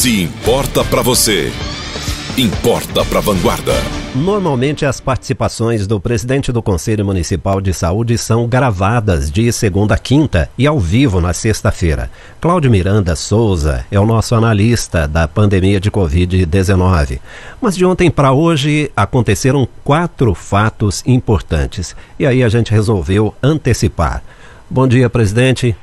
Se importa para você, importa para Vanguarda. Normalmente as participações do presidente do Conselho Municipal de Saúde são gravadas de segunda a quinta e ao vivo na sexta-feira. Cláudio Miranda Souza é o nosso analista da pandemia de Covid-19. Mas de ontem para hoje aconteceram quatro fatos importantes e aí a gente resolveu antecipar. Bom dia, presidente.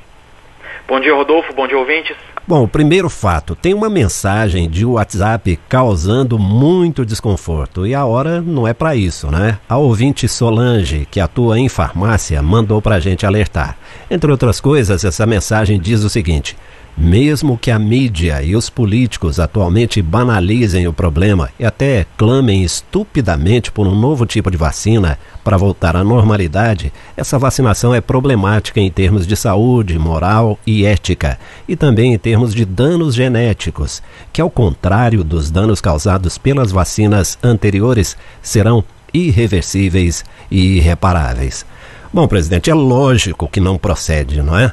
Bom dia, Rodolfo. Bom dia, ouvintes. Bom, primeiro fato, tem uma mensagem de WhatsApp causando muito desconforto e a hora não é para isso, né? A ouvinte Solange, que atua em farmácia, mandou para a gente alertar. Entre outras coisas, essa mensagem diz o seguinte: mesmo que a mídia e os políticos atualmente banalizem o problema e até clamem estupidamente por um novo tipo de vacina para voltar à normalidade, essa vacinação é problemática em termos de saúde, moral e ética, e também em termos de danos genéticos, que, ao contrário dos danos causados pelas vacinas anteriores, serão irreversíveis e irreparáveis. Bom, presidente, é lógico que não procede, não é?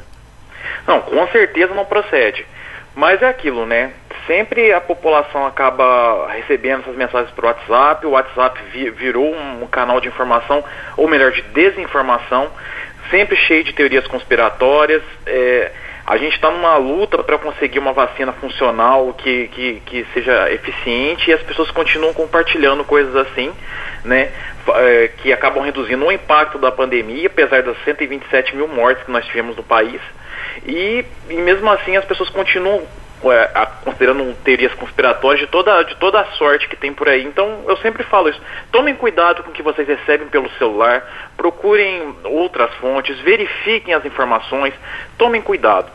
Não, com certeza não procede. Mas é aquilo, né? Sempre a população acaba recebendo essas mensagens por WhatsApp, o WhatsApp virou um canal de informação, ou melhor, de desinformação, sempre cheio de teorias conspiratórias. É, a gente está numa luta para conseguir uma vacina funcional que, que, que seja eficiente e as pessoas continuam compartilhando coisas assim, né? É, que acabam reduzindo o impacto da pandemia, apesar das 127 mil mortes que nós tivemos no país. E, e mesmo assim as pessoas continuam é, a, considerando teorias conspiratórias de toda, de toda a sorte que tem por aí. Então eu sempre falo isso. Tomem cuidado com o que vocês recebem pelo celular, procurem outras fontes, verifiquem as informações, tomem cuidado.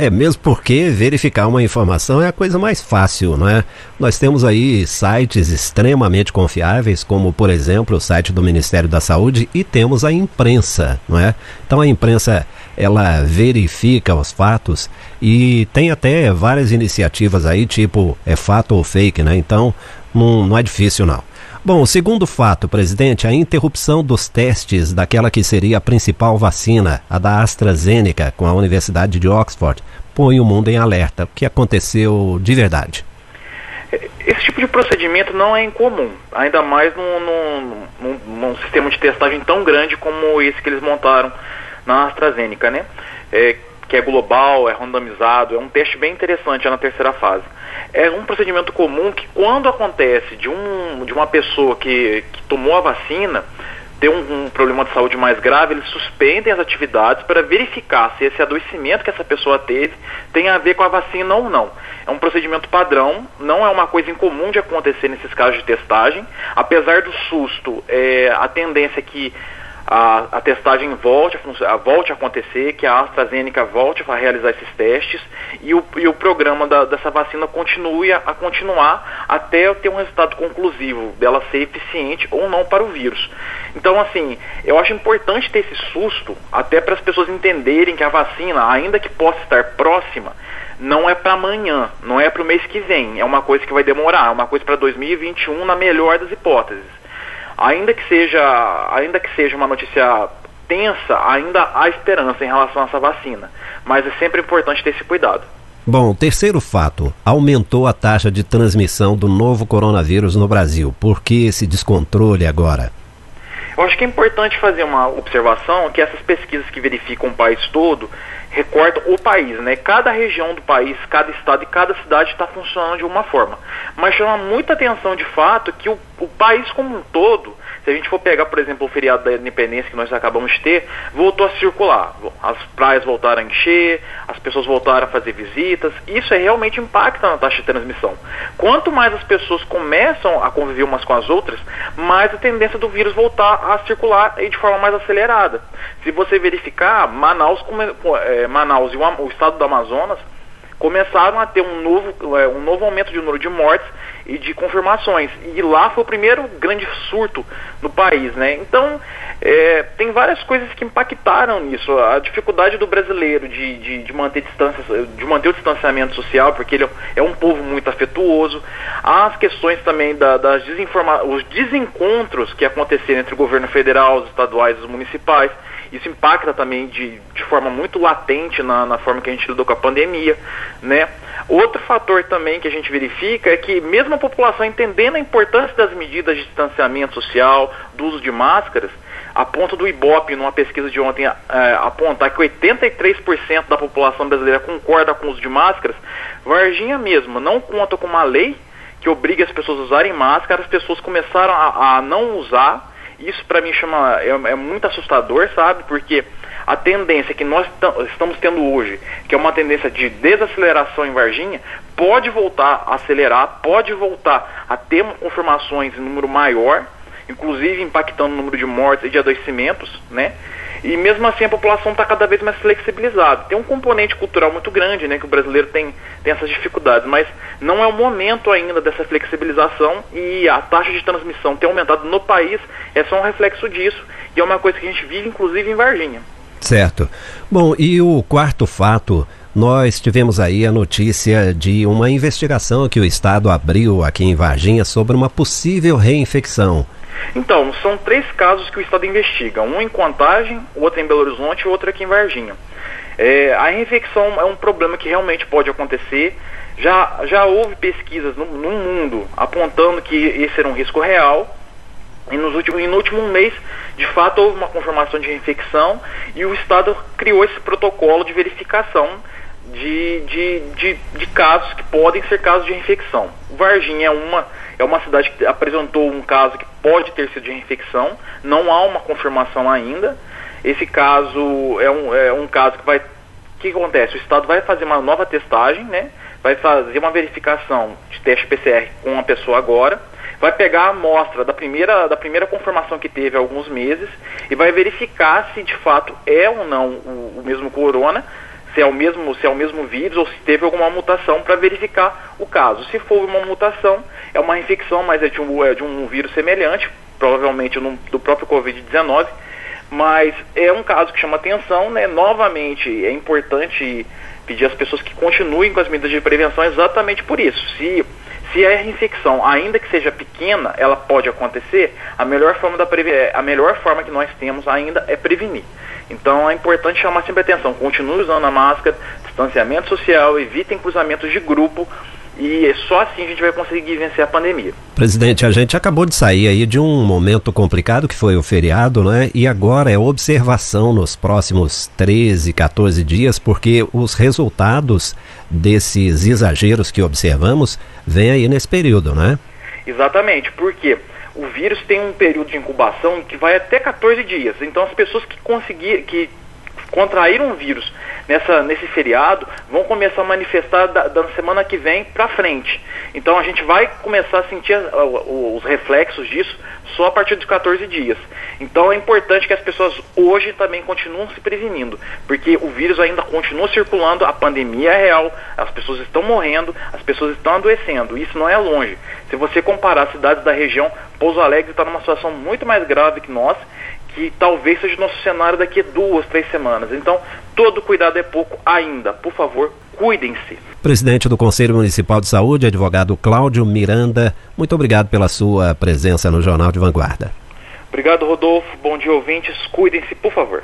É, mesmo porque verificar uma informação é a coisa mais fácil, não é? Nós temos aí sites extremamente confiáveis, como por exemplo o site do Ministério da Saúde, e temos a imprensa, não é? Então a imprensa ela verifica os fatos e tem até várias iniciativas aí, tipo é fato ou fake, né? Então não, não é difícil não. Bom, o segundo fato, presidente, a interrupção dos testes daquela que seria a principal vacina, a da AstraZeneca, com a Universidade de Oxford, põe o mundo em alerta. O que aconteceu de verdade? Esse tipo de procedimento não é incomum, ainda mais num, num, num, num sistema de testagem tão grande como esse que eles montaram na AstraZeneca, né? É, que é global, é randomizado, é um teste bem interessante é na terceira fase. É um procedimento comum que quando acontece de, um, de uma pessoa que, que tomou a vacina, ter um, um, problema de saúde mais grave, eles suspendem as atividades para verificar se esse adoecimento que essa pessoa teve tem a ver com a vacina ou não. É um procedimento padrão, não é uma coisa incomum de acontecer nesses casos de testagem. Apesar do susto, é, a tendência é que a, a testagem volte a, volte a acontecer, que a AstraZeneca volte a realizar esses testes e o, e o programa da, dessa vacina continue a, a continuar até ter um resultado conclusivo dela ser eficiente ou não para o vírus. Então, assim, eu acho importante ter esse susto até para as pessoas entenderem que a vacina, ainda que possa estar próxima, não é para amanhã, não é para o mês que vem, é uma coisa que vai demorar, é uma coisa para 2021 na melhor das hipóteses ainda que seja, ainda que seja uma notícia tensa, ainda há esperança em relação a essa vacina. Mas é sempre importante ter esse cuidado. Bom, terceiro fato: aumentou a taxa de transmissão do novo coronavírus no Brasil. Por que esse descontrole agora? Eu acho que é importante fazer uma observação que essas pesquisas que verificam o país todo recortam o país, né? Cada região do país, cada estado e cada cidade está funcionando de uma forma. Mas chama muita atenção de fato que o, o país como um todo se a gente for pegar, por exemplo, o feriado da independência que nós acabamos de ter, voltou a circular. As praias voltaram a encher, as pessoas voltaram a fazer visitas. Isso é realmente impacta na taxa de transmissão. Quanto mais as pessoas começam a conviver umas com as outras, mais a tendência do vírus voltar a circular e de forma mais acelerada. Se você verificar, Manaus, é, Manaus e o, o estado do Amazonas começaram a ter um novo, é, um novo aumento de número de mortes e de confirmações. E lá foi o primeiro grande surto no país, né? Então, é, tem várias coisas que impactaram nisso. A dificuldade do brasileiro de, de, de, manter distância, de manter o distanciamento social, porque ele é um povo muito afetuoso. As questões também da, das desinforma os desencontros que aconteceram entre o governo federal, os estaduais e os municipais Isso impacta também de, de forma muito latente na, na forma que a gente lidou com a pandemia, né? Outro fator também que a gente verifica é que mesmo a população entendendo a importância das medidas de distanciamento social, do uso de máscaras, a ponto do IBOP, numa pesquisa de ontem, é, apontar que 83% da população brasileira concorda com o uso de máscaras, Varginha mesmo não conta com uma lei que obriga as pessoas a usarem máscara, as pessoas começaram a, a não usar. Isso para mim chama é, é, muito assustador, sabe? Porque a tendência que nós estamos tendo hoje, que é uma tendência de desaceleração em Varginha, pode voltar a acelerar, pode voltar a ter confirmações em número maior, inclusive impactando o número de mortes e de adoecimentos, né? E mesmo assim a população está cada vez mais flexibilizada. Tem um componente cultural muito grande, né, que o brasileiro tem, tem essas dificuldades, mas não é o momento ainda dessa flexibilização e a taxa de transmissão ter aumentado no país é só um reflexo disso e é uma coisa que a gente vive inclusive em Varginha. Certo. Bom, e o quarto fato, nós tivemos aí a notícia de uma investigação que o Estado abriu aqui em Varginha sobre uma possível reinfecção. Então, são três casos que o Estado investiga: um em Contagem, outro em Belo Horizonte e outro aqui em Varginha. É, a reinfecção é um problema que realmente pode acontecer. Já, já houve pesquisas no, no mundo apontando que esse era um risco real. E, nos últimos, e no último mês, de fato, houve uma confirmação de reinfecção e o Estado criou esse protocolo de verificação de, de, de, de casos que podem ser casos de reinfecção. Varginha é uma é uma cidade que apresentou um caso que pode ter sido de infecção, não há uma confirmação ainda. Esse caso é um, é um caso que vai. O que acontece? O Estado vai fazer uma nova testagem, né? Vai fazer uma verificação de teste PCR com a pessoa agora, vai pegar a amostra da primeira, da primeira confirmação que teve há alguns meses e vai verificar se de fato é ou não o, o mesmo corona se é o mesmo, se é o mesmo vírus ou se teve alguma mutação para verificar o caso. Se for uma mutação, é uma infecção, mas é de um, é de um vírus semelhante, provavelmente no, do próprio Covid-19, mas é um caso que chama atenção, né? Novamente, é importante pedir às pessoas que continuem com as medidas de prevenção exatamente por isso. Se se a infecção, ainda que seja pequena, ela pode acontecer, a melhor forma, da a melhor forma que nós temos ainda é prevenir. Então é importante chamar sempre atenção. Continue usando a máscara, distanciamento social, evitem cruzamentos de grupo e só assim a gente vai conseguir vencer a pandemia. Presidente, a gente acabou de sair aí de um momento complicado que foi o feriado, né? E agora é observação nos próximos 13, 14 dias, porque os resultados desses exageros que observamos vêm aí nesse período, né? Exatamente, porque o vírus tem um período de incubação que vai até 14 dias. Então as pessoas que conseguir, que contraíram o vírus nessa, nesse feriado vão começar a manifestar da, da semana que vem para frente. Então a gente vai começar a sentir os reflexos disso só a partir de 14 dias. Então é importante que as pessoas hoje também continuem se prevenindo, porque o vírus ainda continua circulando, a pandemia é real, as pessoas estão morrendo, as pessoas estão adoecendo. Isso não é longe. Se você comparar as cidades da região, Pouso Alegre está numa situação muito mais grave que nós que talvez seja o nosso cenário daqui a duas, três semanas. Então, todo cuidado é pouco ainda. Por favor, cuidem-se. Presidente do Conselho Municipal de Saúde, advogado Cláudio Miranda, muito obrigado pela sua presença no Jornal de Vanguarda. Obrigado, Rodolfo. Bom dia, ouvintes. Cuidem-se, por favor.